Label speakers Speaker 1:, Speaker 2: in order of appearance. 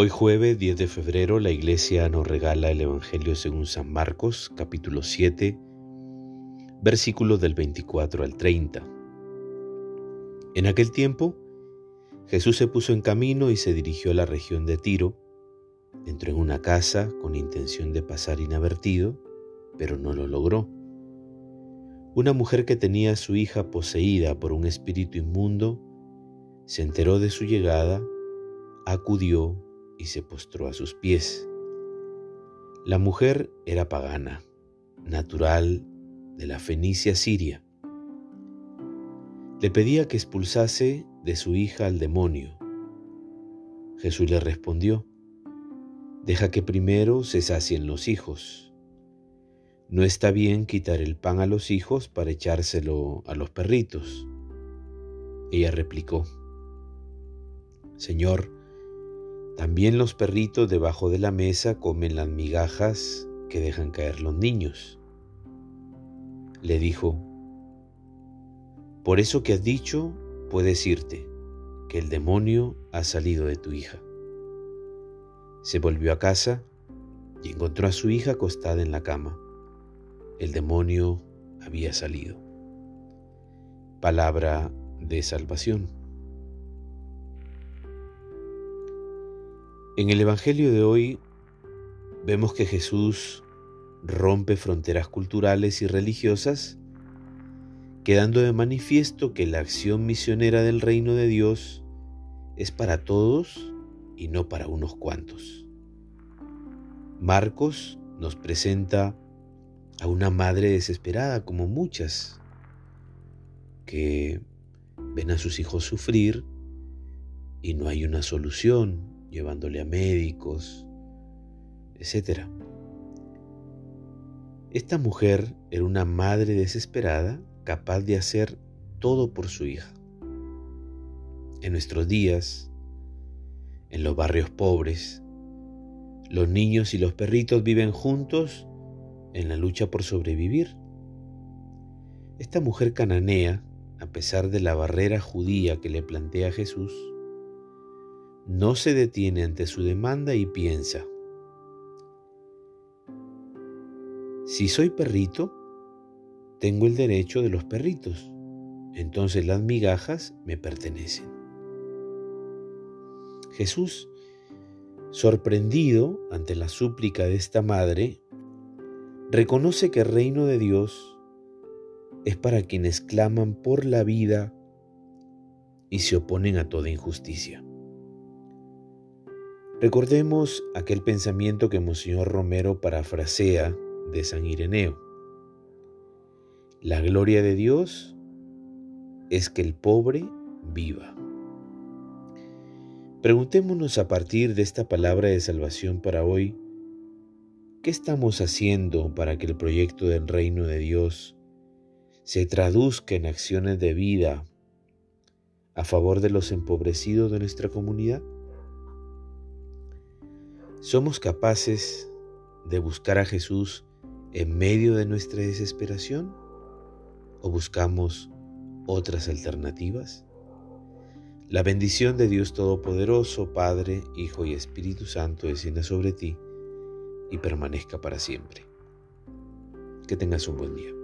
Speaker 1: Hoy jueves 10 de febrero la iglesia nos regala el Evangelio según San Marcos capítulo 7 versículos del 24 al 30. En aquel tiempo Jesús se puso en camino y se dirigió a la región de Tiro. Entró en una casa con intención de pasar inadvertido, pero no lo logró. Una mujer que tenía a su hija poseída por un espíritu inmundo se enteró de su llegada, acudió y se postró a sus pies. La mujer era pagana, natural de la Fenicia Siria. Le pedía que expulsase de su hija al demonio. Jesús le respondió, Deja que primero se sacien los hijos. No está bien quitar el pan a los hijos para echárselo a los perritos. Ella replicó, Señor, también los perritos debajo de la mesa comen las migajas que dejan caer los niños. Le dijo, por eso que has dicho, puedes irte, que el demonio ha salido de tu hija. Se volvió a casa y encontró a su hija acostada en la cama. El demonio había salido. Palabra de salvación. En el Evangelio de hoy vemos que Jesús rompe fronteras culturales y religiosas, quedando de manifiesto que la acción misionera del reino de Dios es para todos y no para unos cuantos. Marcos nos presenta a una madre desesperada como muchas, que ven a sus hijos sufrir y no hay una solución, llevándole a médicos, etc. Esta mujer era una madre desesperada capaz de hacer todo por su hija. En nuestros días, en los barrios pobres, los niños y los perritos viven juntos en la lucha por sobrevivir. Esta mujer cananea, a pesar de la barrera judía que le plantea Jesús, no se detiene ante su demanda y piensa, si soy perrito, tengo el derecho de los perritos, entonces las migajas me pertenecen. Jesús, sorprendido ante la súplica de esta madre, reconoce que el reino de Dios es para quienes claman por la vida y se oponen a toda injusticia. Recordemos aquel pensamiento que Monseñor Romero parafrasea de San Ireneo. La gloria de Dios es que el pobre viva. Preguntémonos a partir de esta palabra de salvación para hoy, ¿qué estamos haciendo para que el proyecto del reino de Dios se traduzca en acciones de vida a favor de los empobrecidos de nuestra comunidad? ¿Somos capaces de buscar a Jesús en medio de nuestra desesperación o buscamos otras alternativas? La bendición de Dios Todopoderoso, Padre, Hijo y Espíritu Santo descienda sobre ti y permanezca para siempre. Que tengas un buen día.